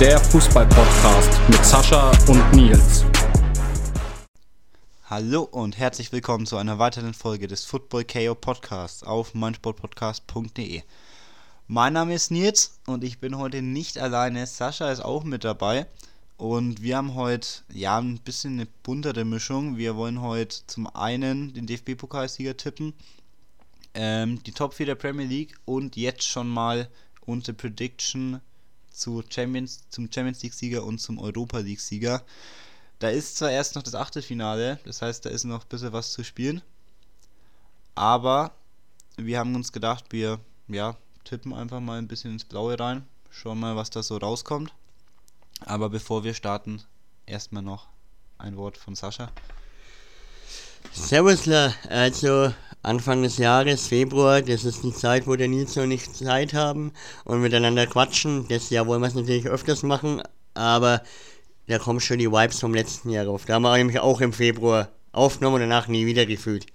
Der Fußball-Podcast mit Sascha und Nils. Hallo und herzlich willkommen zu einer weiteren Folge des Football KO Podcasts auf meinsportpodcast.de. Mein Name ist Nils und ich bin heute nicht alleine. Sascha ist auch mit dabei. Und wir haben heute ja ein bisschen eine buntere Mischung. Wir wollen heute zum einen den DFB-Pokalsieger tippen, ähm, die Top 4 der Premier League und jetzt schon mal unsere Prediction zu Champions, zum Champions League-Sieger und zum Europa League-Sieger. Da ist zwar erst noch das Achtelfinale, das heißt, da ist noch ein bisschen was zu spielen. Aber wir haben uns gedacht, wir ja, tippen einfach mal ein bisschen ins Blaue rein. Schauen mal, was da so rauskommt. Aber bevor wir starten, erstmal noch ein Wort von Sascha. Servusler, also Anfang des Jahres, Februar, das ist die Zeit, wo der Nils und ich Zeit haben und miteinander quatschen. Das Jahr wollen wir es natürlich öfters machen, aber da kommen schon die Vibes vom letzten Jahr auf. Da haben wir nämlich auch im Februar aufgenommen und danach nie wieder gefühlt.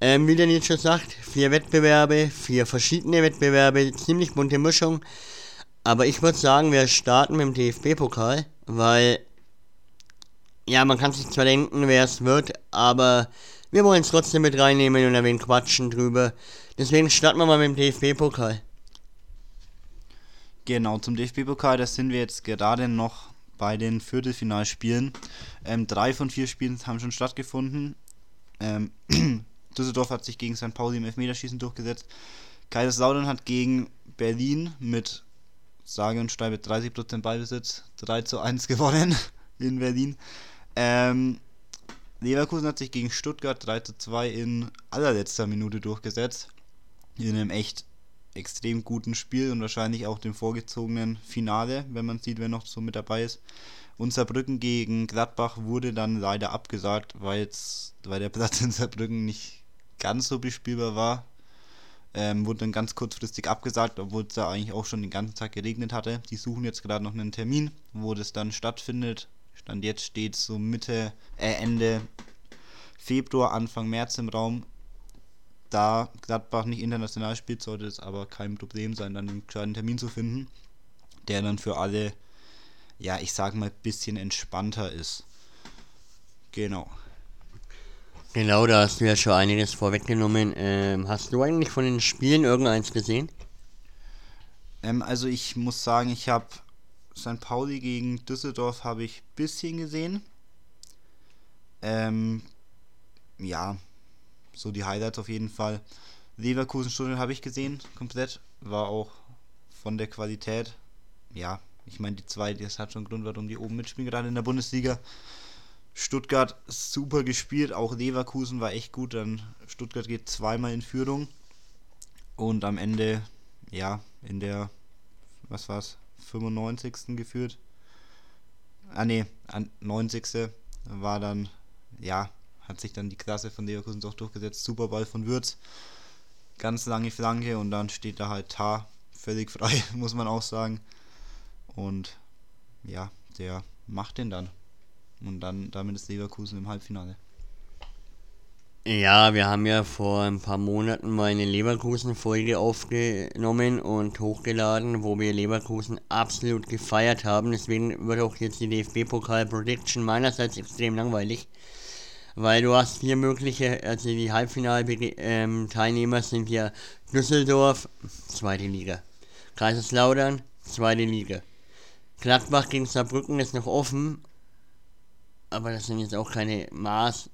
Ähm, wie der Nils schon sagt, vier Wettbewerbe, vier verschiedene Wettbewerbe, ziemlich bunte Mischung. Aber ich würde sagen, wir starten mit dem DFB-Pokal, weil, ja, man kann sich zwar denken, wer es wird, aber wir wollen es trotzdem mit reinnehmen und ein wenig quatschen drüber. Deswegen starten wir mal mit dem DFB-Pokal. Genau, zum DFB-Pokal, da sind wir jetzt gerade noch bei den Viertelfinalspielen. Ähm, drei von vier Spielen haben schon stattgefunden. Ähm, Düsseldorf hat sich gegen St. Pauli im Elfmeterschießen durchgesetzt. Kaiserslautern hat gegen Berlin mit sage und schreibe 30% Ballbesitz 3 zu 1 gewonnen in Berlin. Ähm, Leverkusen hat sich gegen Stuttgart 3 zu 2 in allerletzter Minute durchgesetzt. In einem echt extrem guten Spiel und wahrscheinlich auch dem vorgezogenen Finale, wenn man sieht, wer noch so mit dabei ist. Und Saarbrücken gegen Gladbach wurde dann leider abgesagt, weil der Platz in Saarbrücken nicht ganz so bespielbar war. Ähm, wurde dann ganz kurzfristig abgesagt, obwohl es da eigentlich auch schon den ganzen Tag geregnet hatte. Die suchen jetzt gerade noch einen Termin, wo das dann stattfindet. Stand jetzt steht so Mitte, äh, Ende Februar, Anfang März im Raum. Da Gladbach nicht international spielt, sollte es aber kein Problem sein, dann einen kleinen Termin zu finden, der dann für alle, ja, ich sag mal, ein bisschen entspannter ist. Genau. Genau, da hast du ja schon einiges vorweggenommen. Ähm, hast du eigentlich von den Spielen irgendeins gesehen? Ähm, also ich muss sagen, ich habe St. Pauli gegen Düsseldorf habe ich ein bisschen gesehen. Ähm, ja, so die Highlights auf jeden Fall. Leverkusen Stuttgart habe ich gesehen, komplett. War auch von der Qualität. Ja, ich meine, die zwei, das hat schon Grund, warum die oben mitspielen, gerade in der Bundesliga. Stuttgart super gespielt, auch Leverkusen war echt gut. Dann Stuttgart geht zweimal in Führung und am Ende, ja, in der, was war's, 95. geführt. Ah ne, 90. war dann, ja, hat sich dann die Klasse von Leverkusen doch durchgesetzt. Superball von Würz, ganz lange Flanke und dann steht da halt Tar völlig frei, muss man auch sagen. Und ja, der macht den dann. Und dann damit ist Leverkusen im Halbfinale. Ja, wir haben ja vor ein paar Monaten mal eine Leverkusen-Folge aufgenommen und hochgeladen, wo wir Leverkusen absolut gefeiert haben. Deswegen wird auch jetzt die DFB-Pokal-Prediction meinerseits extrem langweilig. Weil du hast vier mögliche, also die Halbfinal-Teilnehmer ähm, sind ja Düsseldorf, zweite Liga. Kaiserslautern, zweite Liga. Gladbach gegen Saarbrücken ist noch offen, aber das sind jetzt auch keine Maß.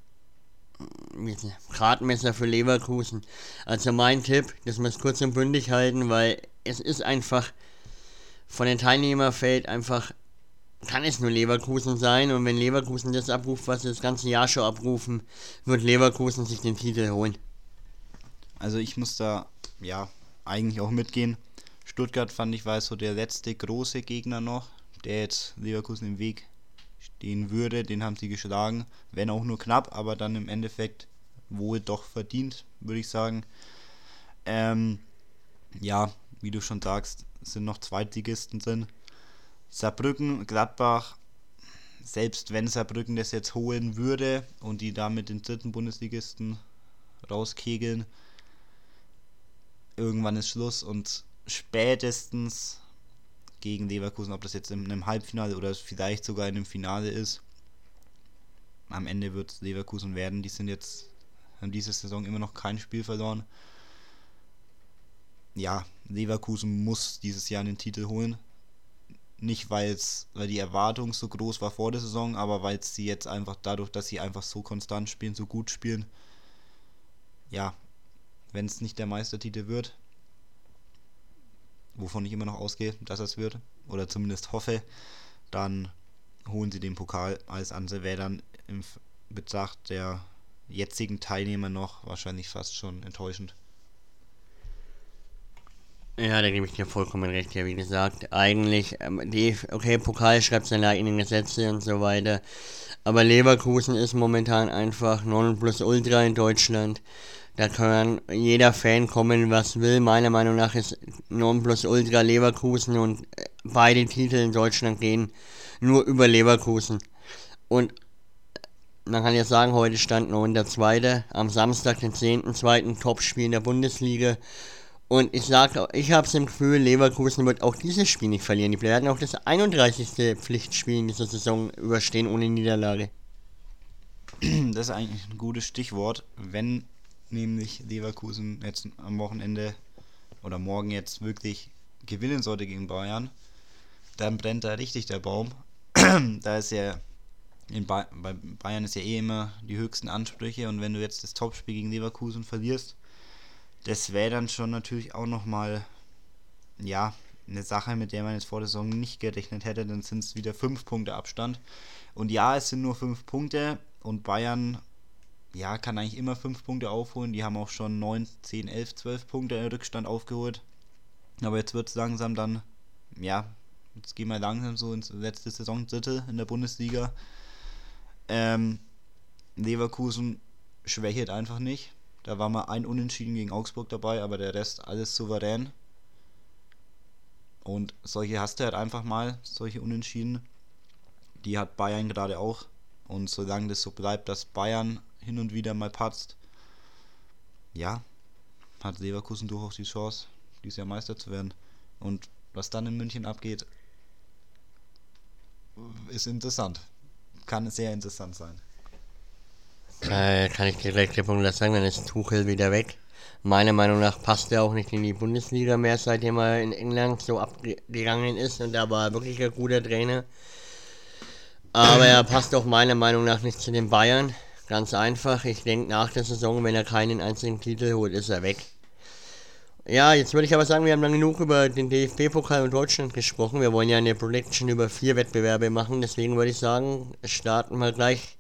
Gradmesser für Leverkusen. Also mein Tipp, dass wir es kurz und bündig halten, weil es ist einfach von den Teilnehmerfeld einfach kann es nur Leverkusen sein und wenn Leverkusen das abruft, was sie das ganze Jahr schon abrufen, wird Leverkusen sich den Titel holen. Also ich muss da ja eigentlich auch mitgehen. Stuttgart fand ich war so der letzte große Gegner noch, der jetzt Leverkusen im Weg stehen würde. Den haben sie geschlagen, wenn auch nur knapp, aber dann im Endeffekt wohl doch verdient, würde ich sagen. Ähm, ja, wie du schon sagst, sind noch Zweitligisten drin. Saarbrücken, Gladbach, selbst wenn Saarbrücken das jetzt holen würde und die damit den dritten Bundesligisten rauskegeln, irgendwann ist Schluss und spätestens gegen Leverkusen, ob das jetzt in einem Halbfinale oder vielleicht sogar in einem Finale ist. Am Ende wird es Leverkusen werden. Die sind jetzt, haben diese Saison immer noch kein Spiel verloren. Ja, Leverkusen muss dieses Jahr einen Titel holen. Nicht weil's, weil die Erwartung so groß war vor der Saison, aber weil sie jetzt einfach dadurch, dass sie einfach so konstant spielen, so gut spielen, ja, wenn es nicht der Meistertitel wird, wovon ich immer noch ausgehe, dass es wird, oder zumindest hoffe, dann holen sie den Pokal. Alles andere wäre dann im Betracht der jetzigen Teilnehmer noch wahrscheinlich fast schon enttäuschend. Ja, da gebe ich dir vollkommen recht. Ja, wie gesagt, eigentlich, ähm, die, okay, Pokal schreibt seine eigenen Gesetze und so weiter. Aber Leverkusen ist momentan einfach Ultra in Deutschland. Da kann jeder Fan kommen, was will. Meiner Meinung nach ist Ultra Leverkusen und äh, beide Titel in Deutschland gehen nur über Leverkusen. Und man kann jetzt sagen, heute stand noch der zweite, am Samstag, den 10.2. Topspiel in der Bundesliga. Und ich sage, ich habe es im Gefühl, Leverkusen wird auch dieses Spiel nicht verlieren. Die werden auch das 31. Pflichtspiel in dieser Saison überstehen ohne Niederlage. Das ist eigentlich ein gutes Stichwort. Wenn nämlich Leverkusen jetzt am Wochenende oder morgen jetzt wirklich gewinnen sollte gegen Bayern, dann brennt da richtig der Baum. da ist ja in ba bei Bayern ist ja eh immer die höchsten Ansprüche und wenn du jetzt das Topspiel gegen Leverkusen verlierst, das wäre dann schon natürlich auch nochmal, ja, eine Sache, mit der man jetzt vor der Saison nicht gerechnet hätte, dann sind es wieder 5 Punkte Abstand. Und ja, es sind nur 5 Punkte und Bayern, ja, kann eigentlich immer 5 Punkte aufholen. Die haben auch schon 9, 10, 11, 12 Punkte in Rückstand aufgeholt. Aber jetzt wird es langsam dann, ja, jetzt gehen wir langsam so ins letzte Saisondrittel in der Bundesliga. Ähm, Leverkusen schwächelt einfach nicht. Da war mal ein Unentschieden gegen Augsburg dabei, aber der Rest alles souverän. Und solche hast du halt einfach mal, solche Unentschieden. Die hat Bayern gerade auch. Und solange das so bleibt, dass Bayern hin und wieder mal patzt, ja, hat Leverkusen durchaus die Chance, dieses Jahr Meister zu werden. Und was dann in München abgeht, ist interessant. Kann sehr interessant sein. Äh, kann ich direkt klipp und sagen, dann ist Tuchel wieder weg. Meiner Meinung nach passt er auch nicht in die Bundesliga mehr, seitdem er in England so abgegangen ist und da war wirklich ein guter Trainer. Aber er passt auch meiner Meinung nach nicht zu den Bayern. Ganz einfach. Ich denke, nach der Saison, wenn er keinen einzigen Titel holt, ist er weg. Ja, jetzt würde ich aber sagen, wir haben dann genug über den DFB-Pokal und Deutschland gesprochen. Wir wollen ja eine Prediction über vier Wettbewerbe machen. Deswegen würde ich sagen, starten wir gleich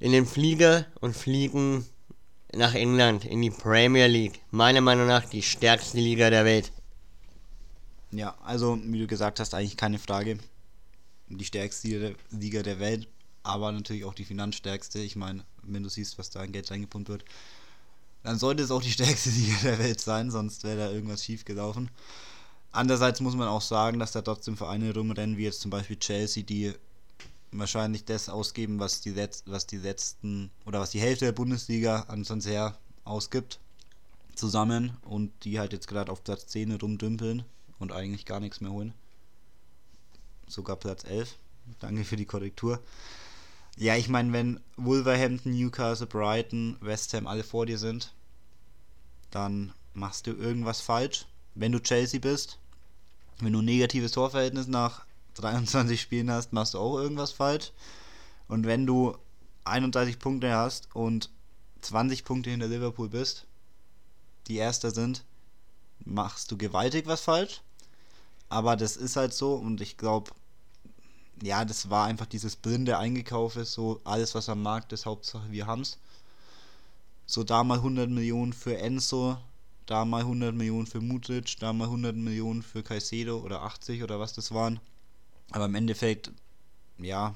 in den Flieger und fliegen nach England in die Premier League. Meiner Meinung nach die stärkste Liga der Welt. Ja, also wie du gesagt hast, eigentlich keine Frage. Die stärkste Liga der Welt, aber natürlich auch die finanzstärkste. Ich meine, wenn du siehst, was da an Geld reingepumpt wird, dann sollte es auch die stärkste Liga der Welt sein, sonst wäre da irgendwas schief gelaufen. Andererseits muss man auch sagen, dass da trotzdem Vereine rumrennen, wie jetzt zum Beispiel Chelsea, die wahrscheinlich das ausgeben, was die, Letz was die letzten oder was die Hälfte der Bundesliga an Transfer ausgibt, zusammen und die halt jetzt gerade auf Platz 10 rumdümpeln und eigentlich gar nichts mehr holen. Sogar Platz 11. Danke für die Korrektur. Ja, ich meine, wenn Wolverhampton, Newcastle, Brighton, West Ham alle vor dir sind, dann machst du irgendwas falsch. Wenn du Chelsea bist, wenn du ein negatives Torverhältnis nach 23 Spielen hast, machst du auch irgendwas falsch. Und wenn du 31 Punkte hast und 20 Punkte hinter Liverpool bist, die Erster sind, machst du gewaltig was falsch. Aber das ist halt so und ich glaube, ja, das war einfach dieses blinde Eingekaufe, so alles was am Markt ist, Hauptsache wir haben's. So da mal 100 Millionen für Enzo, da mal 100 Millionen für Mudric, da mal 100 Millionen für Caicedo oder 80 oder was das waren. Aber im Endeffekt, ja,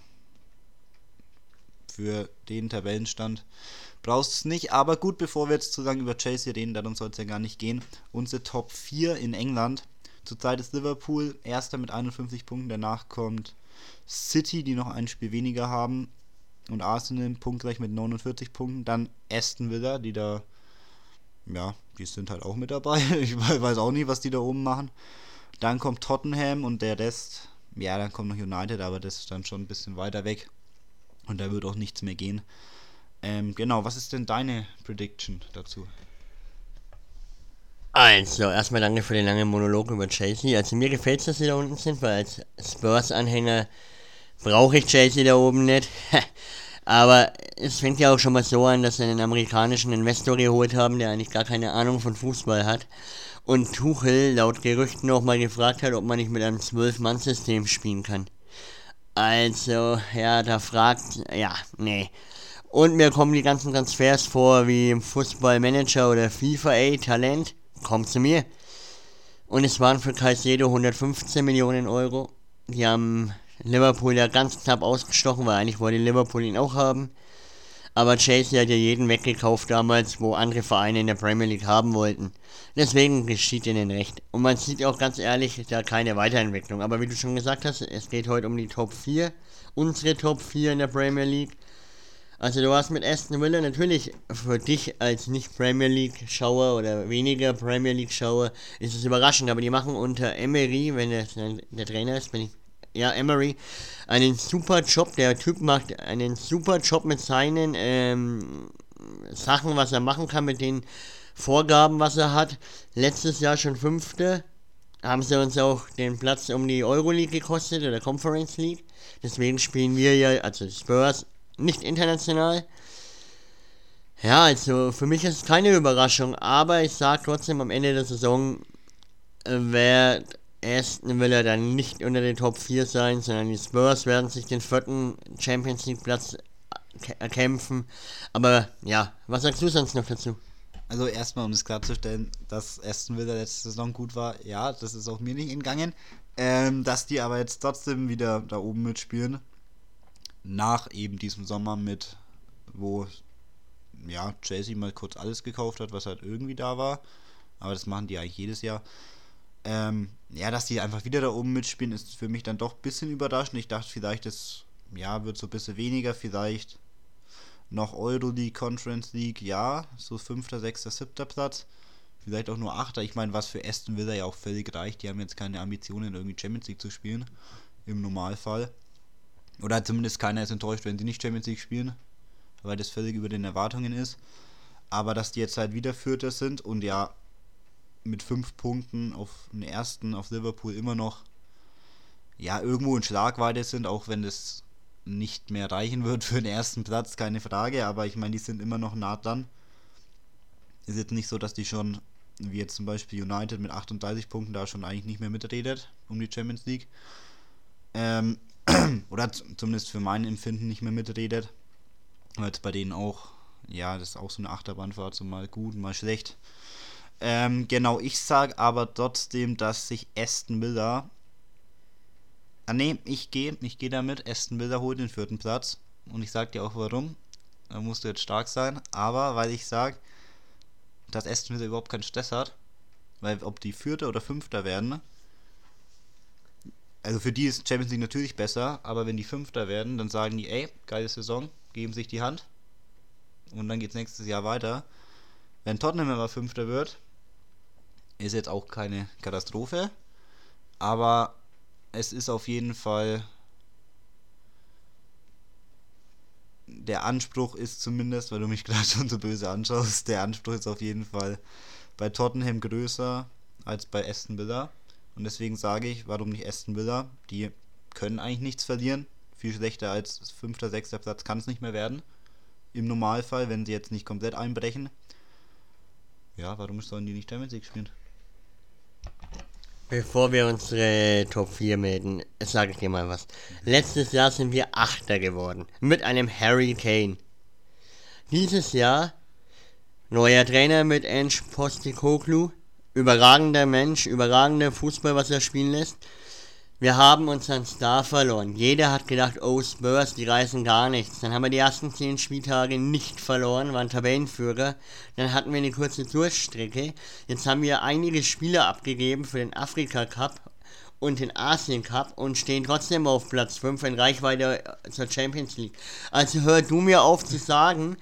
für den Tabellenstand brauchst es nicht. Aber gut, bevor wir jetzt zu lange über Chelsea reden, darum soll es ja gar nicht gehen. Unsere Top 4 in England. Zurzeit ist Liverpool erster mit 51 Punkten. Danach kommt City, die noch ein Spiel weniger haben. Und Arsenal punktgleich mit 49 Punkten. Dann Aston Villa, die da, ja, die sind halt auch mit dabei. Ich weiß auch nicht, was die da oben machen. Dann kommt Tottenham und der Rest, ja, dann kommt noch United, aber das ist dann schon ein bisschen weiter weg. Und da wird auch nichts mehr gehen. Ähm, genau, was ist denn deine Prediction dazu? Also, erstmal danke für den langen Monolog über Chelsea. Also mir gefällt es, dass sie da unten sind, weil als Spurs-Anhänger brauche ich Chelsea da oben nicht. Aber es fängt ja auch schon mal so an, dass sie einen amerikanischen Investor geholt haben, der eigentlich gar keine Ahnung von Fußball hat. Und Tuchel laut Gerüchten auch mal gefragt hat, ob man nicht mit einem 12-Mann-System spielen kann. Also, ja, da fragt, ja, nee. Und mir kommen die ganzen Transfers vor wie im Fußballmanager oder FIFA, ey, Talent, kommt zu mir. Und es waren für Caicedo 115 Millionen Euro. Die haben Liverpool ja ganz knapp ausgestochen, weil eigentlich wollte Liverpool ihn auch haben. Aber Chelsea hat ja jeden weggekauft damals, wo andere Vereine in der Premier League haben wollten. Deswegen geschieht ihnen recht. Und man sieht auch ganz ehrlich da keine Weiterentwicklung. Aber wie du schon gesagt hast, es geht heute um die Top 4. Unsere Top 4 in der Premier League. Also du hast mit Aston Villa natürlich für dich als nicht Premier League Schauer oder weniger Premier League Schauer ist es überraschend, aber die machen unter Emery, wenn der, der Trainer ist, bin ich ja, Emery, einen super Job. Der Typ macht einen super Job mit seinen ähm, Sachen, was er machen kann, mit den Vorgaben, was er hat. Letztes Jahr schon fünfte. Haben sie uns auch den Platz um die Euroleague gekostet oder Conference League. Deswegen spielen wir ja, also Spurs, nicht international. Ja, also für mich ist es keine Überraschung, aber ich sage trotzdem am Ende der Saison, äh, wer Aston will er dann nicht unter den Top 4 sein, sondern die Spurs werden sich den vierten Champions League Platz erkämpfen. Aber ja, was sagst du sonst noch dazu? Also erstmal, um es klarzustellen, dass Aston Villa letzte Saison gut war, ja, das ist auch mir nicht entgangen. Ähm, dass die aber jetzt trotzdem wieder da oben mitspielen, nach eben diesem Sommer mit, wo ja, Chelsea mal kurz alles gekauft hat, was halt irgendwie da war. Aber das machen die eigentlich jedes Jahr. Ähm, ja, dass die einfach wieder da oben mitspielen, ist für mich dann doch ein bisschen überraschend. Ich dachte, vielleicht ist, ja, wird so ein bisschen weniger, vielleicht noch Euroleague, Conference League, ja, so fünfter, sechster, siebter Platz. Vielleicht auch nur achter. Ich meine, was für Aston Villa ja auch völlig reicht. Die haben jetzt keine Ambitionen, irgendwie Champions League zu spielen. Im Normalfall. Oder zumindest keiner ist enttäuscht, wenn sie nicht Champions League spielen. Weil das völlig über den Erwartungen ist. Aber dass die jetzt halt wieder Vierter sind und ja, mit fünf Punkten auf den ersten, auf Liverpool immer noch ja irgendwo in Schlagweite sind, auch wenn das nicht mehr reichen wird für den ersten Platz, keine Frage, aber ich meine, die sind immer noch nah dran. Ist jetzt nicht so, dass die schon, wie jetzt zum Beispiel United mit 38 Punkten, da schon eigentlich nicht mehr mitredet um die Champions League. Ähm, oder zumindest für mein Empfinden nicht mehr mitredet. Weil es bei denen auch, ja, das ist auch so eine Achterbahnfahrt, so mal gut, mal schlecht. Ähm, genau, ich sage aber trotzdem, dass sich Aston Villa. Ah ne, ich gehe, ich gehe damit. Aston Villa holt den vierten Platz. Und ich sag dir auch warum. Da musst du jetzt stark sein. Aber weil ich sage, dass Aston Villa überhaupt keinen Stress hat. Weil ob die Vierter oder Fünfter werden. Also für die ist Champions League natürlich besser, aber wenn die Fünfter werden, dann sagen die, ey, geile Saison, geben sich die Hand. Und dann geht's nächstes Jahr weiter. Wenn Tottenham aber Fünfter wird, ist jetzt auch keine Katastrophe, aber es ist auf jeden Fall der Anspruch ist zumindest, weil du mich gerade schon so böse anschaust, der Anspruch ist auf jeden Fall bei Tottenham größer als bei Aston Villa. Und deswegen sage ich, warum nicht Aston Villa? Die können eigentlich nichts verlieren. Viel schlechter als fünfter, sechster Platz kann es nicht mehr werden. Im Normalfall, wenn sie jetzt nicht komplett einbrechen. Ja, warum sollen die nicht Champions League spielen? Bevor wir unsere Top 4 melden, sage ich dir mal was. Letztes Jahr sind wir Achter geworden. Mit einem Harry Kane. Dieses Jahr neuer Trainer mit Ange Postecoglou. Überragender Mensch, überragender Fußball, was er spielen lässt. Wir haben unseren Star verloren. Jeder hat gedacht, oh Spurs, die reißen gar nichts. Dann haben wir die ersten 10 Spieltage nicht verloren, waren Tabellenführer. Dann hatten wir eine kurze Durchstrecke. Jetzt haben wir einige Spieler abgegeben für den Afrika Cup und den Asien Cup und stehen trotzdem auf Platz 5 in Reichweite zur Champions League. Also hör du mir auf zu sagen,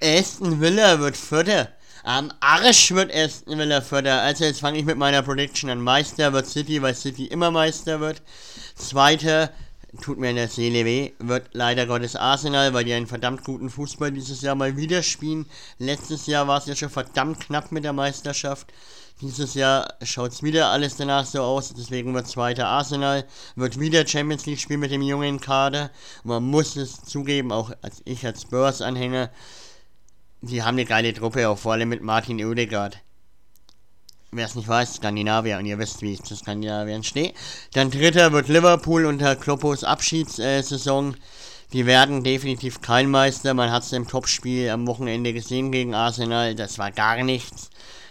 Aston Villa wird Vierter. Am Arsch wird Aston Villa Vierter. Also jetzt fange ich mit meiner Prediction an. Meister wird City, weil City immer Meister wird. Zweiter, tut mir in der Seele weh, wird leider Gottes Arsenal, weil die einen verdammt guten Fußball dieses Jahr mal wieder spielen. Letztes Jahr war es ja schon verdammt knapp mit der Meisterschaft. Dieses Jahr schaut es wieder alles danach so aus, deswegen wird zweiter Arsenal, wird wieder Champions League spielen mit dem jungen Kader. man muss es zugeben, auch als ich als Spurs-Anhänger, die haben eine geile Truppe, auch vor allem mit Martin Oedegaard. Wer es nicht weiß, Skandinavier, und ihr wisst, wie ich zu Skandinavien stehe. Dann dritter wird Liverpool unter Kloppos Abschiedssaison. Die werden definitiv kein Meister. Man hat es im Topspiel am Wochenende gesehen gegen Arsenal. Das war gar nichts.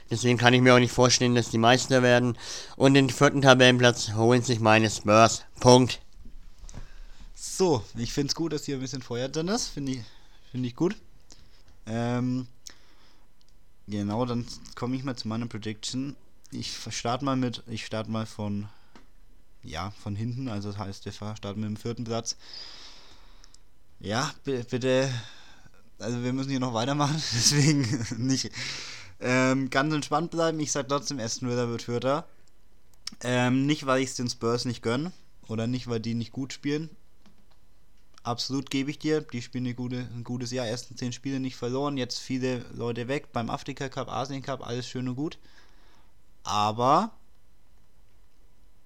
Deswegen kann ich mir auch nicht vorstellen, dass die Meister werden. Und den vierten Tabellenplatz holen sich meine Spurs. Punkt. So, ich finde es gut, dass hier ein bisschen Feuer drin ist. Finde ich, find ich gut. Ähm, genau, dann komme ich mal zu meiner Prediction. Ich starte mal mit, ich starte mal von, ja, von hinten. Also das heißt, wir starten mit dem vierten Platz. Ja, bitte, also wir müssen hier noch weitermachen, deswegen nicht ähm, ganz entspannt bleiben. Ich sage trotzdem, Aston Villa wird Vierter. Ähm, nicht, weil ich es den Spurs nicht gönne oder nicht, weil die nicht gut spielen. Absolut gebe ich dir. Die spielen gute, ein gutes Jahr. Ersten zehn Spiele nicht verloren. Jetzt viele Leute weg. Beim Afrika Cup, Asien Cup, alles schön und gut. Aber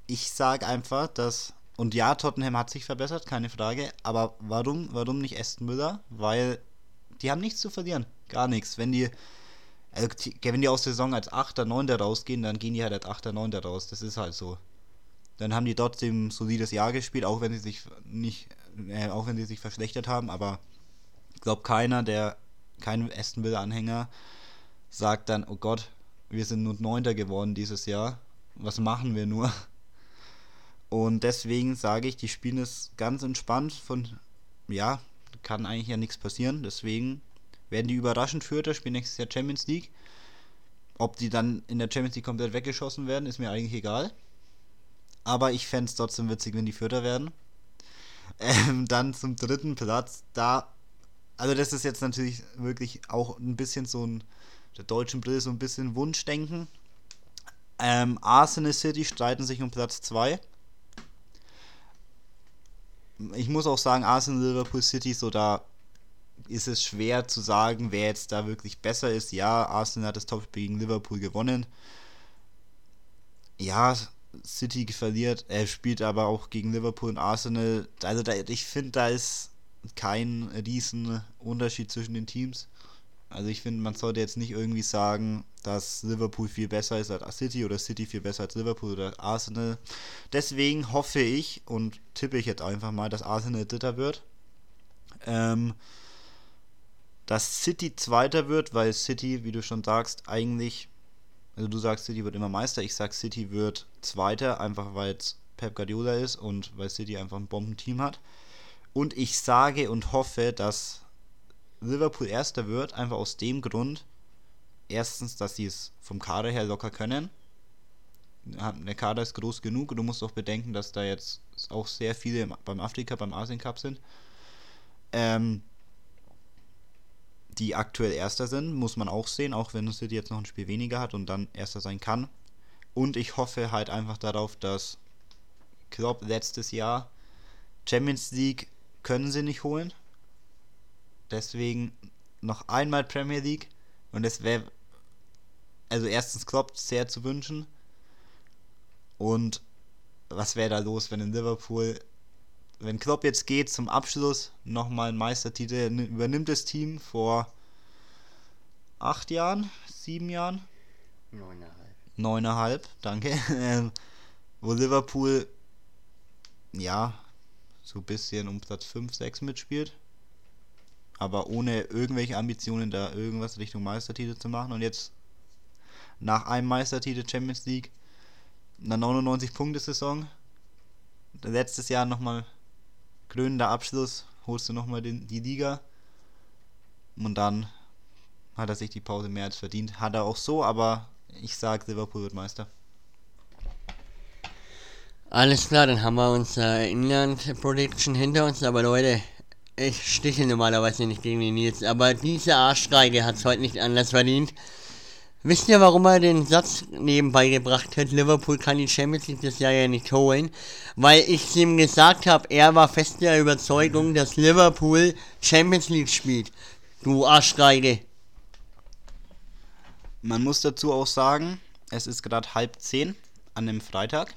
ich sage einfach, dass. Und ja, Tottenham hat sich verbessert, keine Frage. Aber warum, warum nicht Aston Müller? Weil die haben nichts zu verlieren. Gar nichts. Wenn die also, wenn die aus der Saison als 8., 9. rausgehen, dann gehen die halt als 8., 9. raus. Das ist halt so. Dann haben die trotzdem ein solides Jahr gespielt, auch wenn sie sich nicht, äh, auch wenn sie sich verschlechtert haben, aber ich glaube keiner, der kein Aston Villa Anhänger sagt dann, oh Gott, wir sind nur Neunter geworden dieses Jahr. Was machen wir nur? Und deswegen sage ich, die spielen es ganz entspannt von, ja, kann eigentlich ja nichts passieren. Deswegen werden die überraschend Vierter, spielen nächstes Jahr Champions League. Ob die dann in der Champions League komplett weggeschossen werden, ist mir eigentlich egal. Aber ich fände es trotzdem witzig, wenn die Vierter werden. Ähm, dann zum dritten Platz. Da, also das ist jetzt natürlich wirklich auch ein bisschen so ein, der deutschen Brille so ein bisschen Wunschdenken. Ähm, Arsenal City streiten sich um Platz 2. Ich muss auch sagen, Arsenal Liverpool City so da ist es schwer zu sagen, wer jetzt da wirklich besser ist. Ja, Arsenal hat das Topspiel gegen Liverpool gewonnen. Ja, City verliert, er spielt aber auch gegen Liverpool und Arsenal. Also da, ich finde, da ist kein riesen Unterschied zwischen den Teams. Also ich finde, man sollte jetzt nicht irgendwie sagen, dass Liverpool viel besser ist als City oder City viel besser als Liverpool oder Arsenal. Deswegen hoffe ich und tippe ich jetzt einfach mal, dass Arsenal Dritter wird. Ähm, dass City Zweiter wird, weil City, wie du schon sagst, eigentlich, also du sagst, City wird immer Meister, ich sag, City wird Zweiter, einfach weil es Pep Guardiola ist und weil City einfach ein Bombenteam hat. Und ich sage und hoffe, dass Liverpool Erster wird, einfach aus dem Grund, erstens, dass sie es vom Kader her locker können. Der Kader ist groß genug und du musst auch bedenken, dass da jetzt auch sehr viele beim Afrika, beim Asien Cup sind. Ähm, die aktuell Erster sind, muss man auch sehen, auch wenn City jetzt noch ein Spiel weniger hat und dann Erster sein kann. Und ich hoffe halt einfach darauf, dass Klopp letztes Jahr Champions League können sie nicht holen. Deswegen noch einmal Premier League. Und es wäre, also erstens Klopp sehr zu wünschen. Und was wäre da los, wenn in Liverpool wenn Klopp jetzt geht zum Abschluss, nochmal einen Meistertitel, übernimmt das Team vor acht Jahren, sieben Jahren? Neuneinhalb. Neuneinhalb, danke. Ähm, wo Liverpool, ja, so ein bisschen um Platz 5, 6 mitspielt. Aber ohne irgendwelche Ambitionen, da irgendwas Richtung Meistertitel zu machen. Und jetzt nach einem Meistertitel Champions League, einer 99-Punkte-Saison, letztes Jahr nochmal krönender Abschluss, holst du nochmal die Liga. Und dann hat er sich die Pause mehr als verdient. Hat er auch so, aber ich sage, Liverpool wird Meister. Alles klar, dann haben wir unser Inland-Prediction hinter uns. Aber Leute, ich stiche normalerweise nicht gegen die Nils. Aber diese Arschgeige hat es heute nicht anders verdient. Wisst ihr, warum er den Satz nebenbei gebracht hat, Liverpool kann die Champions League das Jahr ja nicht holen? Weil ich ihm gesagt habe, er war fest der Überzeugung, dass Liverpool Champions League spielt. Du Arschgeige. Man muss dazu auch sagen, es ist gerade halb zehn an einem Freitag.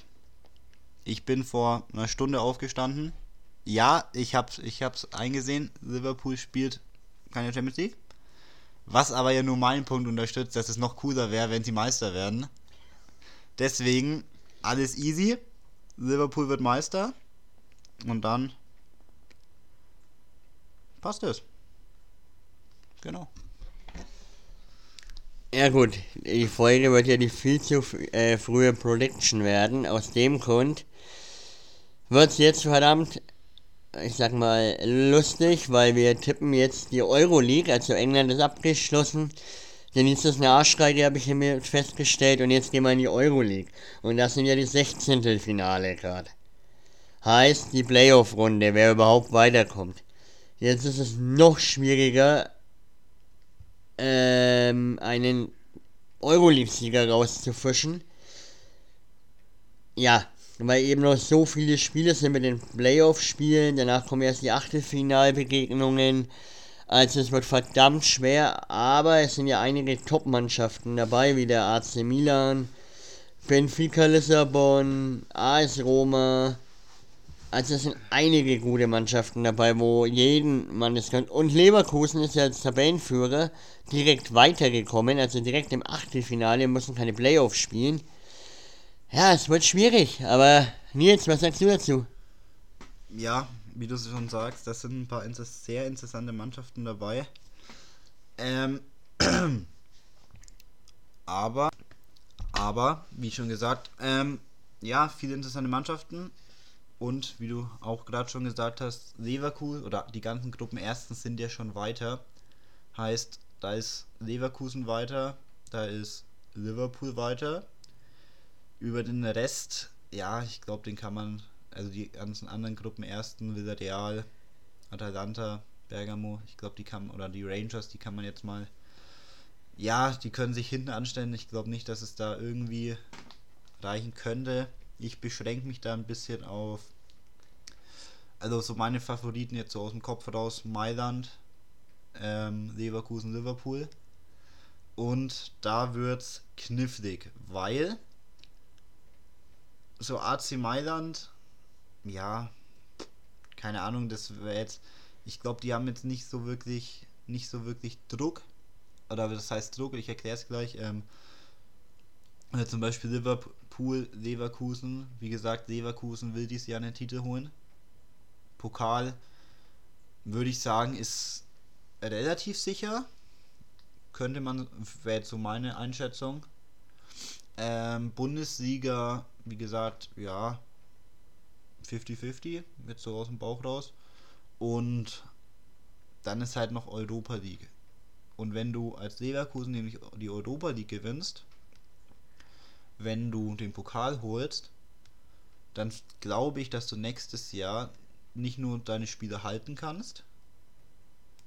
Ich bin vor einer Stunde aufgestanden. Ja, ich hab's, ich hab's eingesehen, Liverpool spielt keine Champions League. Was aber ja nur meinen Punkt unterstützt, dass es noch cooler wäre, wenn sie Meister werden. Deswegen alles easy. Liverpool wird Meister. Und dann passt es. Genau. Ja gut, die Folge wird ja die viel zu äh, frühe Prediction werden. Aus dem Grund wird es jetzt verdammt ich sag mal, lustig, weil wir tippen jetzt die Euroleague, also England ist abgeschlossen. Denn jetzt ist eine Arschreihe, habe ich mir festgestellt, und jetzt gehen wir in die Euroleague. Und das sind ja die 16. Finale gerade. Heißt die Playoff-Runde, wer überhaupt weiterkommt. Jetzt ist es noch schwieriger, ähm, einen Euroleague-Sieger rauszufischen. Ja, weil eben noch so viele Spiele sind mit den Playoff-Spielen, danach kommen erst die Achtelfinalbegegnungen. Also es wird verdammt schwer, aber es sind ja einige Top-Mannschaften dabei, wie der AC Milan, Benfica Lissabon, AS Roma. Also es sind einige gute Mannschaften dabei, wo jeden Mann es kann. Und Leverkusen ist ja als Tabellenführer direkt weitergekommen, also direkt im Achtelfinale, müssen keine Playoffs spielen. Ja, es wird schwierig, aber Nils, was sagst du dazu? Ja, wie du schon sagst, das sind ein paar sehr interessante Mannschaften dabei. Ähm, aber, aber, wie schon gesagt, ähm, ja, viele interessante Mannschaften. Und wie du auch gerade schon gesagt hast, Leverkusen oder die ganzen Gruppen erstens sind ja schon weiter. Heißt, da ist Leverkusen weiter, da ist Liverpool weiter, über den Rest, ja, ich glaube, den kann man, also die ganzen anderen Gruppen, ersten, Villarreal, Atalanta, Bergamo, ich glaube, die kann, oder die Rangers, die kann man jetzt mal, ja, die können sich hinten anstellen. Ich glaube nicht, dass es da irgendwie reichen könnte. Ich beschränke mich da ein bisschen auf, also so meine Favoriten jetzt so aus dem Kopf raus, Mailand, ähm, Leverkusen, Liverpool. Und da wird's knifflig, weil so AC Mailand, ja, keine Ahnung, das wäre jetzt, ich glaube, die haben jetzt nicht so wirklich, nicht so wirklich Druck, oder das heißt Druck, ich erkläre es gleich, ähm, also zum Beispiel Liverpool, Leverkusen, wie gesagt, Leverkusen will dieses Jahr einen Titel holen. Pokal, würde ich sagen, ist relativ sicher. Könnte man, wäre jetzt so meine Einschätzung. Ähm, Bundesliga wie gesagt, ja, 50-50, jetzt so aus dem Bauch raus. Und dann ist halt noch Europa League. Und wenn du als Leverkusen nämlich die Europa League gewinnst, wenn du den Pokal holst, dann glaube ich, dass du nächstes Jahr nicht nur deine Spiele halten kannst.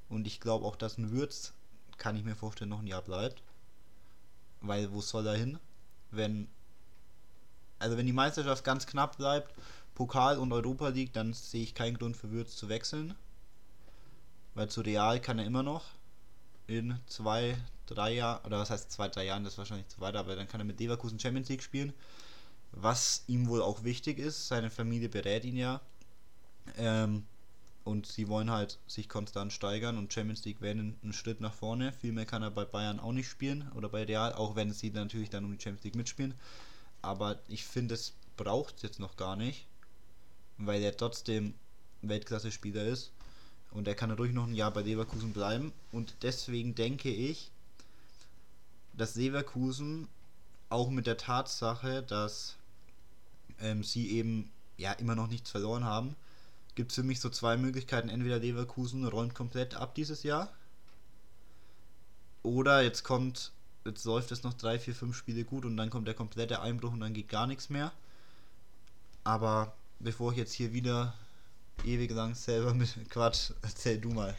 Und ich glaube auch, dass ein Würz, kann ich mir vorstellen, noch ein Jahr bleibt. Weil wo soll er hin, wenn also wenn die Meisterschaft ganz knapp bleibt, Pokal und Europa League, dann sehe ich keinen Grund für Würz zu wechseln. Weil zu Real kann er immer noch in zwei, drei Jahren, oder was heißt zwei, drei Jahren, das ist wahrscheinlich zu weit, aber dann kann er mit Leverkusen Champions League spielen. Was ihm wohl auch wichtig ist, seine Familie berät ihn ja. Ähm, und sie wollen halt sich konstant steigern und Champions League wäre ein Schritt nach vorne. Viel mehr kann er bei Bayern auch nicht spielen oder bei Real, auch wenn sie natürlich dann um die Champions League mitspielen. Aber ich finde, es braucht jetzt noch gar nicht, weil er trotzdem Weltklasse-Spieler ist. Und er kann ruhig noch ein Jahr bei Leverkusen bleiben. Und deswegen denke ich, dass Leverkusen auch mit der Tatsache, dass ähm, sie eben ja immer noch nichts verloren haben, gibt es für mich so zwei Möglichkeiten. Entweder Leverkusen räumt komplett ab dieses Jahr. Oder jetzt kommt jetzt läuft es noch drei, vier, fünf Spiele gut und dann kommt der komplette Einbruch und dann geht gar nichts mehr. Aber bevor ich jetzt hier wieder ewig lang selber mit Quatsch, erzähl du mal.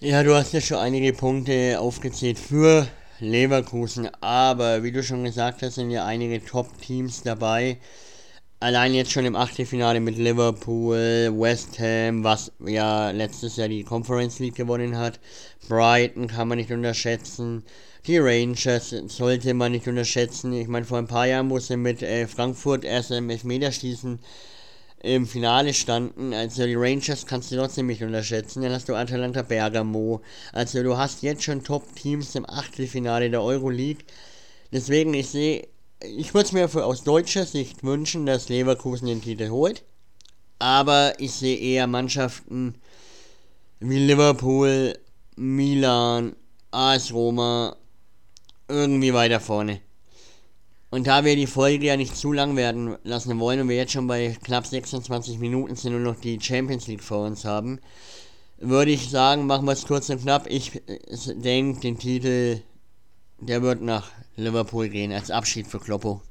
Ja, du hast ja schon einige Punkte aufgezählt für Leverkusen. Aber wie du schon gesagt hast, sind ja einige Top-Teams dabei. Allein jetzt schon im Achtelfinale mit Liverpool, West Ham, was ja letztes Jahr die Conference League gewonnen hat. Brighton kann man nicht unterschätzen. Die Rangers sollte man nicht unterschätzen. Ich meine, vor ein paar Jahren, wo sie mit äh, Frankfurt erst im Elfmeterschießen im Finale standen. Also die Rangers kannst du trotzdem nicht unterschätzen. Dann hast du Atalanta Bergamo. Also du hast jetzt schon Top-Teams im Achtelfinale der Euroleague. Deswegen, ich sehe, ich würde es mir für, aus deutscher Sicht wünschen, dass Leverkusen den Titel holt. Aber ich sehe eher Mannschaften wie Liverpool, Milan, AS Roma irgendwie weiter vorne. Und da wir die Folge ja nicht zu lang werden lassen wollen und wir jetzt schon bei knapp 26 Minuten sind und noch die Champions League vor uns haben, würde ich sagen, machen wir es kurz und knapp. Ich äh, denke, den Titel, der wird nach Liverpool gehen, als Abschied für Kloppo.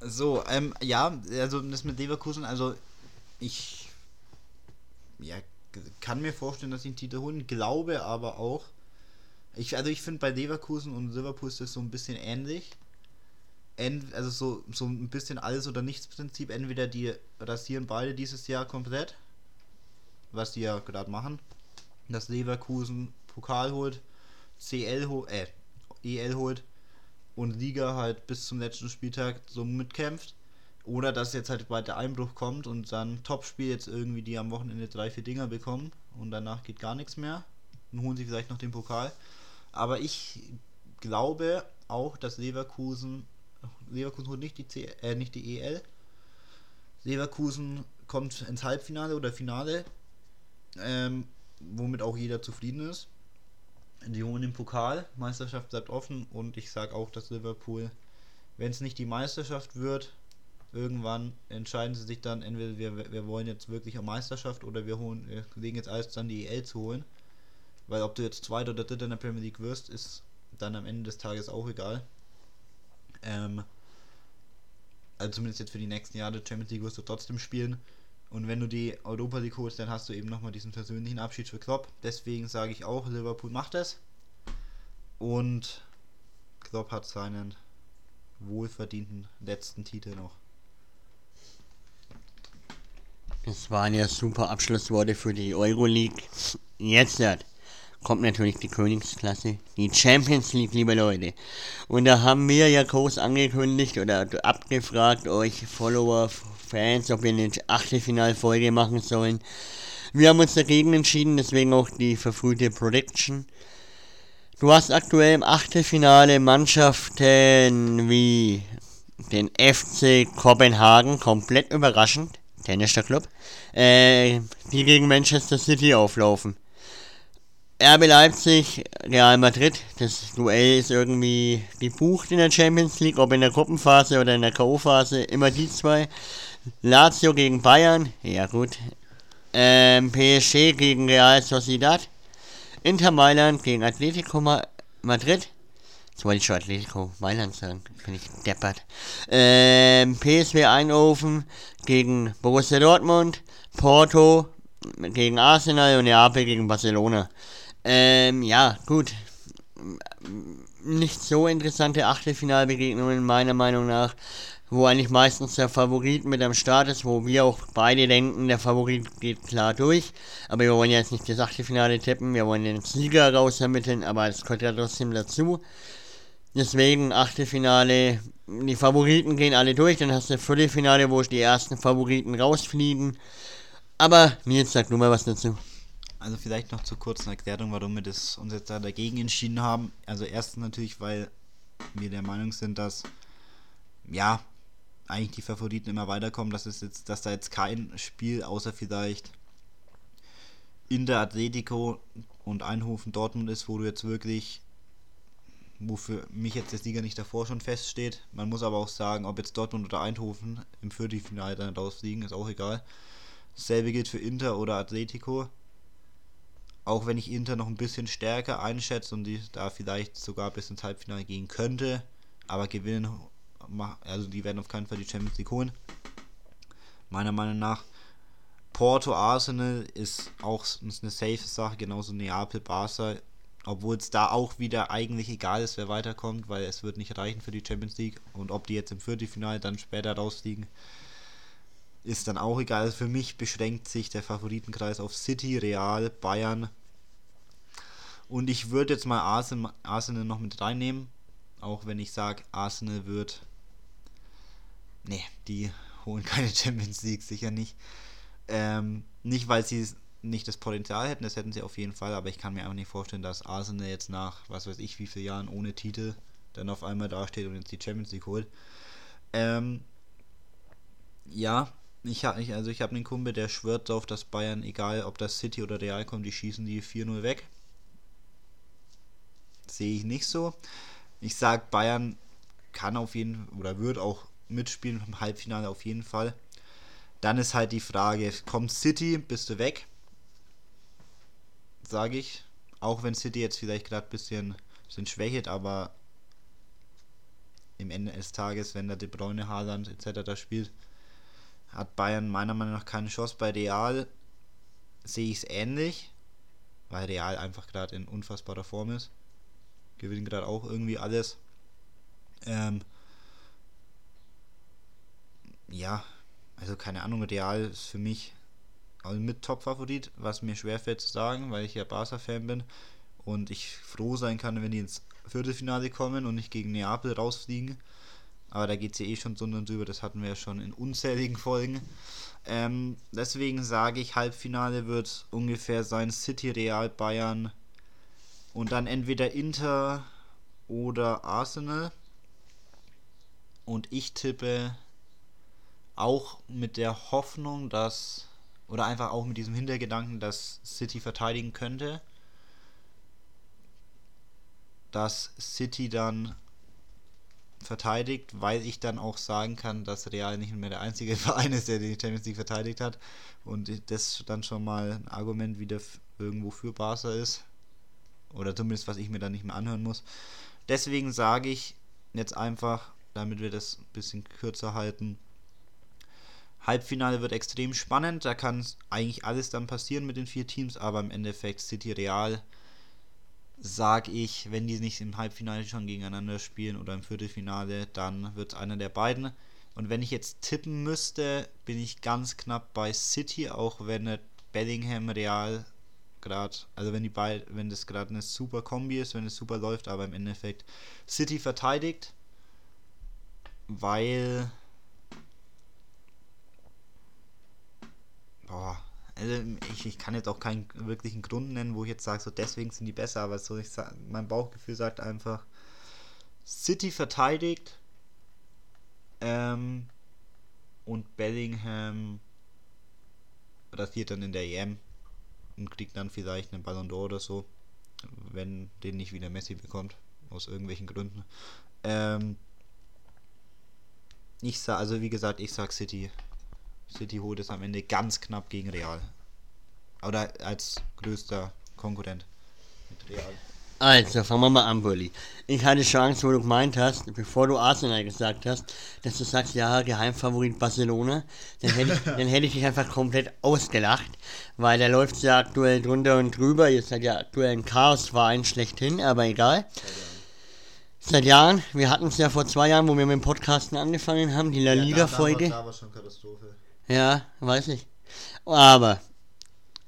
So, ähm, ja, also das mit Leverkusen, also ich ja, kann mir vorstellen, dass sie den Titel holen, glaube aber auch, ich, also ich finde bei Leverkusen und Liverpool ist das so ein bisschen ähnlich ent, also so, so ein bisschen alles oder nichts Prinzip. Entweder die rasieren beide dieses Jahr komplett, was die ja gerade machen, dass Leverkusen Pokal holt, CL holt, äh, EL holt und Liga halt bis zum letzten Spieltag so mitkämpft. Oder dass jetzt halt bald der Einbruch kommt und dann Topspiel jetzt irgendwie die am Wochenende drei, vier Dinger bekommen und danach geht gar nichts mehr. Dann holen sie vielleicht noch den Pokal. Aber ich glaube auch, dass Leverkusen Leverkusen holt nicht die, C äh, nicht die EL. Leverkusen kommt ins Halbfinale oder Finale, ähm, womit auch jeder zufrieden ist. Die holen den Pokal, Meisterschaft bleibt offen und ich sage auch, dass Liverpool, wenn es nicht die Meisterschaft wird, irgendwann entscheiden sie sich dann, entweder wir, wir wollen jetzt wirklich eine Meisterschaft oder wir holen, wir legen jetzt alles dann die EL zu holen. Weil ob du jetzt Zweiter oder Dritter in der Premier League wirst, ist dann am Ende des Tages auch egal. Ähm, also zumindest jetzt für die nächsten Jahre, Champions League wirst du trotzdem spielen. Und wenn du die Europa League holst, dann hast du eben nochmal diesen persönlichen Abschied für Klopp. Deswegen sage ich auch, Liverpool macht es. Und Klopp hat seinen wohlverdienten letzten Titel noch. Das waren ja super Abschlussworte für die Euroleague. Jetzt hat kommt natürlich die Königsklasse, die Champions League, liebe Leute. Und da haben wir ja groß angekündigt oder abgefragt, euch Follower, Fans, ob wir eine Achtelfinalfolge machen sollen. Wir haben uns dagegen entschieden, deswegen auch die verfrühte Prediction. Du hast aktuell im Achtelfinale Mannschaften wie den FC Kopenhagen, komplett überraschend, Tennis Club, äh, die gegen Manchester City auflaufen. RB Leipzig, Real Madrid, das Duell ist irgendwie gebucht in der Champions League, ob in der Gruppenphase oder in der K.O.-Phase, immer die zwei. Lazio gegen Bayern, ja gut. Ähm, PSG gegen Real Sociedad. Inter Mailand gegen Atletico Ma Madrid. Jetzt wollte ich schon Atletico Mailand sagen, finde ich deppert. Ähm, PSW Eindhoven gegen Borussia Dortmund. Porto gegen Arsenal und Neapel gegen Barcelona. Ähm, ja, gut. Nicht so interessante Achtelfinalbegegnungen meiner Meinung nach, wo eigentlich meistens der Favorit mit am Start ist, wo wir auch beide denken, der Favorit geht klar durch. Aber wir wollen jetzt nicht das Achtelfinale tippen, wir wollen den Sieger rausermitteln, aber es gehört ja trotzdem dazu. Deswegen Achtelfinale, die Favoriten gehen alle durch, dann hast du Viertelfinale, wo die ersten Favoriten rausfliegen. Aber Nils, sag nur mal was dazu. Also vielleicht noch zur kurzen Erklärung, warum wir das uns jetzt da dagegen entschieden haben. Also erstens natürlich, weil wir der Meinung sind, dass ja eigentlich die Favoriten immer weiterkommen, dass es jetzt, dass da jetzt kein Spiel außer vielleicht in der Atletico und Eindhoven Dortmund ist, wo du jetzt wirklich, wofür mich jetzt der Sieger nicht davor schon feststeht. Man muss aber auch sagen, ob jetzt Dortmund oder Eindhoven im Viertelfinale dann rausfliegen, ist auch egal. Dasselbe gilt für Inter oder Atletico. Auch wenn ich Inter noch ein bisschen stärker einschätze und die da vielleicht sogar bis ins Halbfinale gehen könnte, aber gewinnen, also die werden auf keinen Fall die Champions League holen. Meiner Meinung nach. Porto Arsenal ist auch eine safe Sache, genauso Neapel Barca Obwohl es da auch wieder eigentlich egal ist, wer weiterkommt, weil es wird nicht reichen für die Champions League. Und ob die jetzt im Viertelfinale dann später rausfliegen, ist dann auch egal. Also für mich beschränkt sich der Favoritenkreis auf City, Real, Bayern. Und ich würde jetzt mal Arsenal, Arsenal noch mit reinnehmen. Auch wenn ich sage, Arsenal wird. Ne, die holen keine Champions League, sicher nicht. Ähm, nicht, weil sie nicht das Potenzial hätten, das hätten sie auf jeden Fall, aber ich kann mir einfach nicht vorstellen, dass Arsenal jetzt nach, was weiß ich, wie vielen Jahren ohne Titel dann auf einmal dasteht und jetzt die Champions League holt. Ähm, ja, ich habe also ich habe einen Kumpel, der schwört darauf, dass Bayern, egal ob das City oder Real kommt, die schießen die 4-0 weg. Sehe ich nicht so. Ich sage, Bayern kann auf jeden oder wird auch mitspielen im Halbfinale auf jeden Fall. Dann ist halt die Frage, kommt City, bist du weg? Sage ich. Auch wenn City jetzt vielleicht gerade ein bisschen, bisschen schwächelt, aber im Ende des Tages, wenn der De Bruyne, Haaland etc. da spielt, hat Bayern meiner Meinung nach keine Chance. Bei Real sehe ich es ähnlich, weil Real einfach gerade in unfassbarer Form ist. Gewinnen gerade auch irgendwie alles. Ähm, ja, also keine Ahnung, Real ist für mich also mit Top-Favorit, was mir schwerfällt zu sagen, weil ich ja Barca-Fan bin und ich froh sein kann, wenn die ins Viertelfinale kommen und nicht gegen Neapel rausfliegen. Aber da geht es ja eh schon so und drüber, das hatten wir ja schon in unzähligen Folgen. Ähm, deswegen sage ich, Halbfinale wird ungefähr sein City, Real, Bayern und dann entweder Inter oder Arsenal. Und ich tippe auch mit der Hoffnung, dass, oder einfach auch mit diesem Hintergedanken, dass City verteidigen könnte, dass City dann verteidigt, weil ich dann auch sagen kann, dass Real nicht mehr der einzige Verein ist, der die Champions League verteidigt hat. Und das dann schon mal ein Argument wieder irgendwo für Barca ist. Oder zumindest was ich mir dann nicht mehr anhören muss. Deswegen sage ich jetzt einfach, damit wir das ein bisschen kürzer halten, Halbfinale wird extrem spannend, da kann eigentlich alles dann passieren mit den vier Teams, aber im Endeffekt City Real sage ich, wenn die nicht im Halbfinale schon gegeneinander spielen oder im Viertelfinale, dann wird einer der beiden. Und wenn ich jetzt tippen müsste, bin ich ganz knapp bei City, auch wenn Bellingham Real gerade, also wenn die beiden, wenn das gerade eine super Kombi ist, wenn es super läuft, aber im Endeffekt City verteidigt, weil boah, also ich, ich kann jetzt auch keinen wirklichen Grund nennen, wo ich jetzt sage, so deswegen sind die besser, aber so ich sag, mein Bauchgefühl sagt einfach, City verteidigt ähm, und Bellingham rasiert dann in der EM und kriegt dann vielleicht einen Ballon d'Or oder so, wenn den nicht wieder Messi bekommt, aus irgendwelchen Gründen. Ähm, ich sag, also wie gesagt, ich sag City City holt es am Ende ganz knapp gegen Real. Oder als größter Konkurrent mit Real. Also, fangen wir mal an, Bulli. Ich hatte Chance, wo du gemeint hast, bevor du Arsenal gesagt hast, dass du sagst, ja, Geheimfavorit Barcelona, dann hätte ich, dann hätte ich dich einfach komplett ausgelacht, weil da läuft es ja aktuell drunter und drüber. Jetzt hat ja aktuell ein Chaosverein schlechthin, aber egal. Seit Jahren. Wir hatten es ja vor zwei Jahren, wo wir mit dem Podcasten angefangen haben, die La Liga-Folge. Ja, da, da war schon Katastrophe. Ja, weiß ich. Aber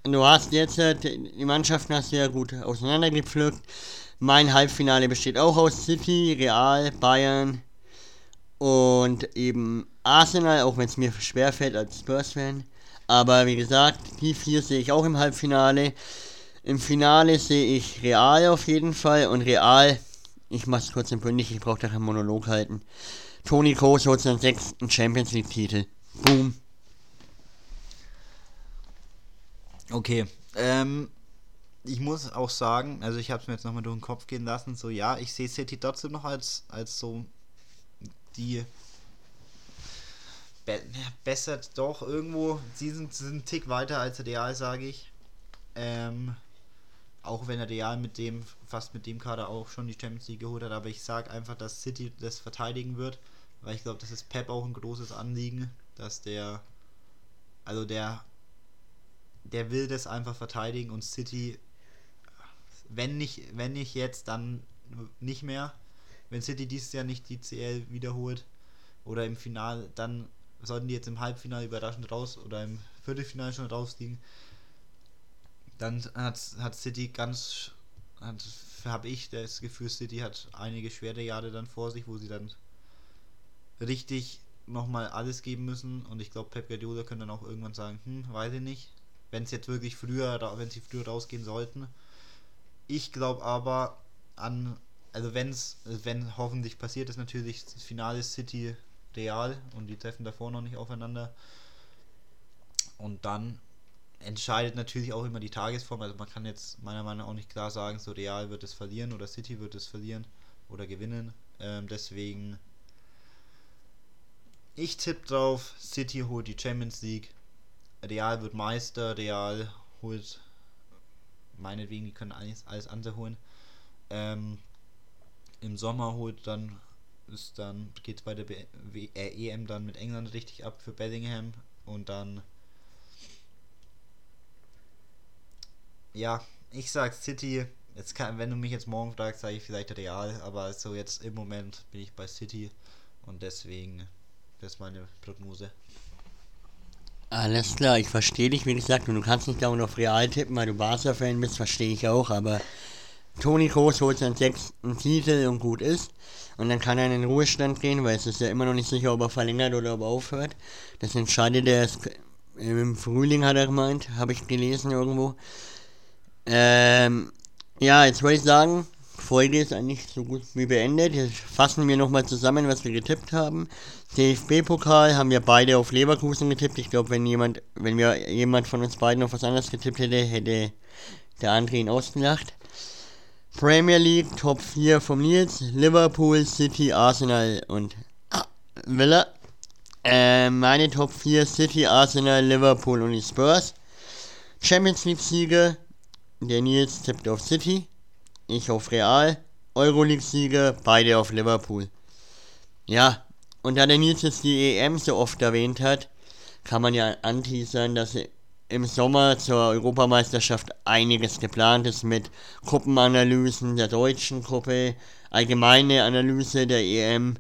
du hast jetzt äh, die Mannschaften hast du gut auseinandergepflückt. Mein Halbfinale besteht auch aus City, Real, Bayern und eben Arsenal, auch wenn es mir schwer fällt als Spurs-Fan. Aber wie gesagt, die vier sehe ich auch im Halbfinale. Im Finale sehe ich Real auf jeden Fall und Real, ich mach's kurz und bündig, ich brauche da keinen Monolog halten. Toni Kroos holt seinen sechsten Champions League-Titel. Boom. Okay, ähm, ich muss auch sagen, also ich habe es mir jetzt nochmal durch den Kopf gehen lassen, so ja, ich sehe City trotzdem noch als, als so die be besser doch irgendwo, sie sind, sind einen Tick weiter als Real, sage ich. Ähm, auch wenn Real mit dem, fast mit dem Kader auch schon die Champions League geholt hat, aber ich sage einfach, dass City das verteidigen wird, weil ich glaube, das ist Pep auch ein großes Anliegen, dass der, also der der will das einfach verteidigen und City wenn nicht, wenn nicht jetzt, dann nicht mehr. Wenn City dieses Jahr nicht die CL wiederholt oder im Finale, dann sollten die jetzt im Halbfinale überraschend raus oder im Viertelfinale schon rausliegen. Dann hat, hat City ganz, habe ich das Gefühl, City hat einige schwere Jahre dann vor sich, wo sie dann richtig nochmal alles geben müssen. Und ich glaube, Pep Guardiola könnte dann auch irgendwann sagen, hm, weiß ich nicht. Wenn es jetzt wirklich früher, wenn sie früher rausgehen sollten. Ich glaube aber an, also wenn es, wenn hoffentlich passiert ist natürlich, das Finale City Real und die treffen davor noch nicht aufeinander. Und dann entscheidet natürlich auch immer die Tagesform. Also man kann jetzt meiner Meinung nach auch nicht klar sagen, so Real wird es verlieren oder City wird es verlieren oder gewinnen. Ähm, deswegen ich tippe drauf, City holt die Champions League. Real wird Meister, Real holt meinetwegen, die können alles, alles andere holen. Ähm, Im Sommer holt dann ist dann geht bei der B äh, EM dann mit England richtig ab für Bellingham und dann ja, ich sag City. Jetzt kann, wenn du mich jetzt morgen fragst, sage ich vielleicht Real, aber so jetzt im Moment bin ich bei City und deswegen das ist meine Prognose. Alles klar, ich verstehe dich, wie gesagt, und du kannst nicht auch noch Real tippen, weil du Barca-Fan bist, verstehe ich auch, aber Toni Kroos holt seinen sechsten Titel und gut ist. Und dann kann er in den Ruhestand gehen, weil es ist ja immer noch nicht sicher, ob er verlängert oder ob er aufhört. Das entscheidet er erst im Frühling, hat er gemeint, habe ich gelesen irgendwo. Ähm, ja, jetzt wollte ich sagen, Folge ist eigentlich so gut wie beendet. Jetzt fassen wir nochmal zusammen, was wir getippt haben. DFB-Pokal haben wir beide auf Leverkusen getippt. Ich glaube, wenn jemand, wenn wir jemand von uns beiden auf was anderes getippt hätte, hätte der andere ihn ausgelacht. Premier League Top 4 vom Nils, Liverpool, City, Arsenal und Villa. Äh, meine Top 4 City, Arsenal, Liverpool und die Spurs. Champions League Siege, der Nils tippt auf City ich auf Real, Euroleague-Sieger, beide auf Liverpool. Ja, und da der Nils jetzt die EM so oft erwähnt hat, kann man ja anteasern, dass im Sommer zur Europameisterschaft einiges geplant ist mit Gruppenanalysen der deutschen Gruppe, allgemeine Analyse der EM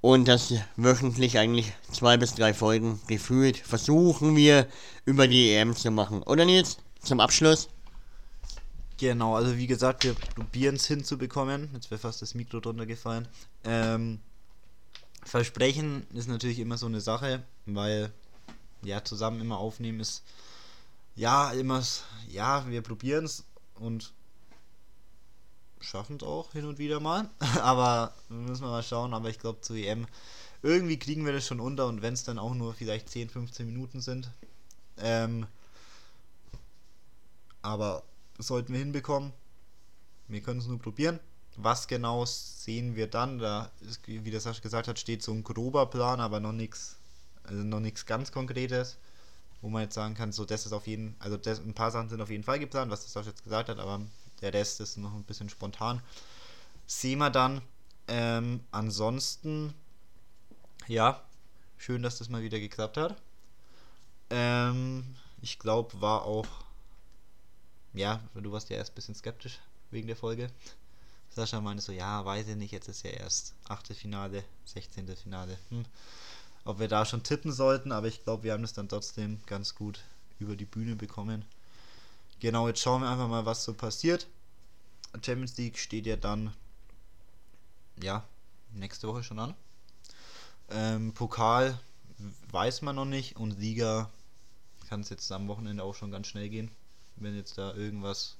und dass wöchentlich eigentlich zwei bis drei Folgen gefühlt versuchen wir über die EM zu machen. Oder Nils, zum Abschluss? Genau, also wie gesagt, wir probieren es hinzubekommen. Jetzt wäre fast das Mikro drunter gefallen. Ähm, Versprechen ist natürlich immer so eine Sache, weil ja, zusammen immer aufnehmen ist ja immer, ja, wir probieren es und schaffen es auch hin und wieder mal. aber müssen wir mal schauen. Aber ich glaube, zu EM irgendwie kriegen wir das schon unter und wenn es dann auch nur vielleicht 10, 15 Minuten sind. Ähm, aber sollten wir hinbekommen. Wir können es nur probieren. Was genau sehen wir dann? Da, ist, wie der Sascha gesagt hat, steht so ein grober Plan, aber noch nichts also noch nichts ganz Konkretes, wo man jetzt sagen kann, so das ist auf jeden also das, ein paar Sachen sind auf jeden Fall geplant, was der Sascha jetzt gesagt hat, aber der Rest ist noch ein bisschen spontan. Sehen wir dann. Ähm, ansonsten, ja, schön, dass das mal wieder geklappt hat. Ähm, ich glaube, war auch ja, du warst ja erst ein bisschen skeptisch wegen der Folge. Sascha meinte so, ja, weiß ich nicht, jetzt ist ja erst 8. Finale, 16. Finale. Hm. Ob wir da schon tippen sollten, aber ich glaube, wir haben das dann trotzdem ganz gut über die Bühne bekommen. Genau, jetzt schauen wir einfach mal, was so passiert. Champions League steht ja dann, ja, nächste Woche schon an. Ähm, Pokal weiß man noch nicht und Liga kann es jetzt am Wochenende auch schon ganz schnell gehen wenn jetzt da irgendwas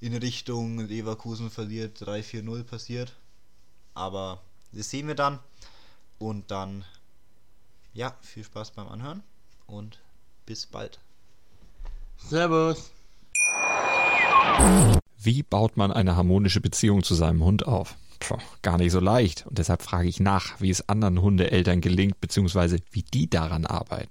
in Richtung Leverkusen verliert, 3-4-0 passiert. Aber das sehen wir dann. Und dann, ja, viel Spaß beim Anhören und bis bald. Servus. Wie baut man eine harmonische Beziehung zu seinem Hund auf? Puh, gar nicht so leicht. Und deshalb frage ich nach, wie es anderen Hundeeltern gelingt, beziehungsweise wie die daran arbeiten.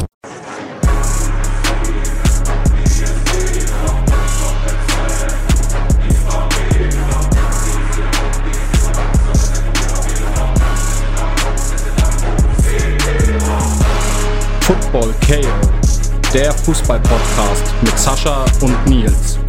Der Fußball-Podcast mit Sascha und Nils.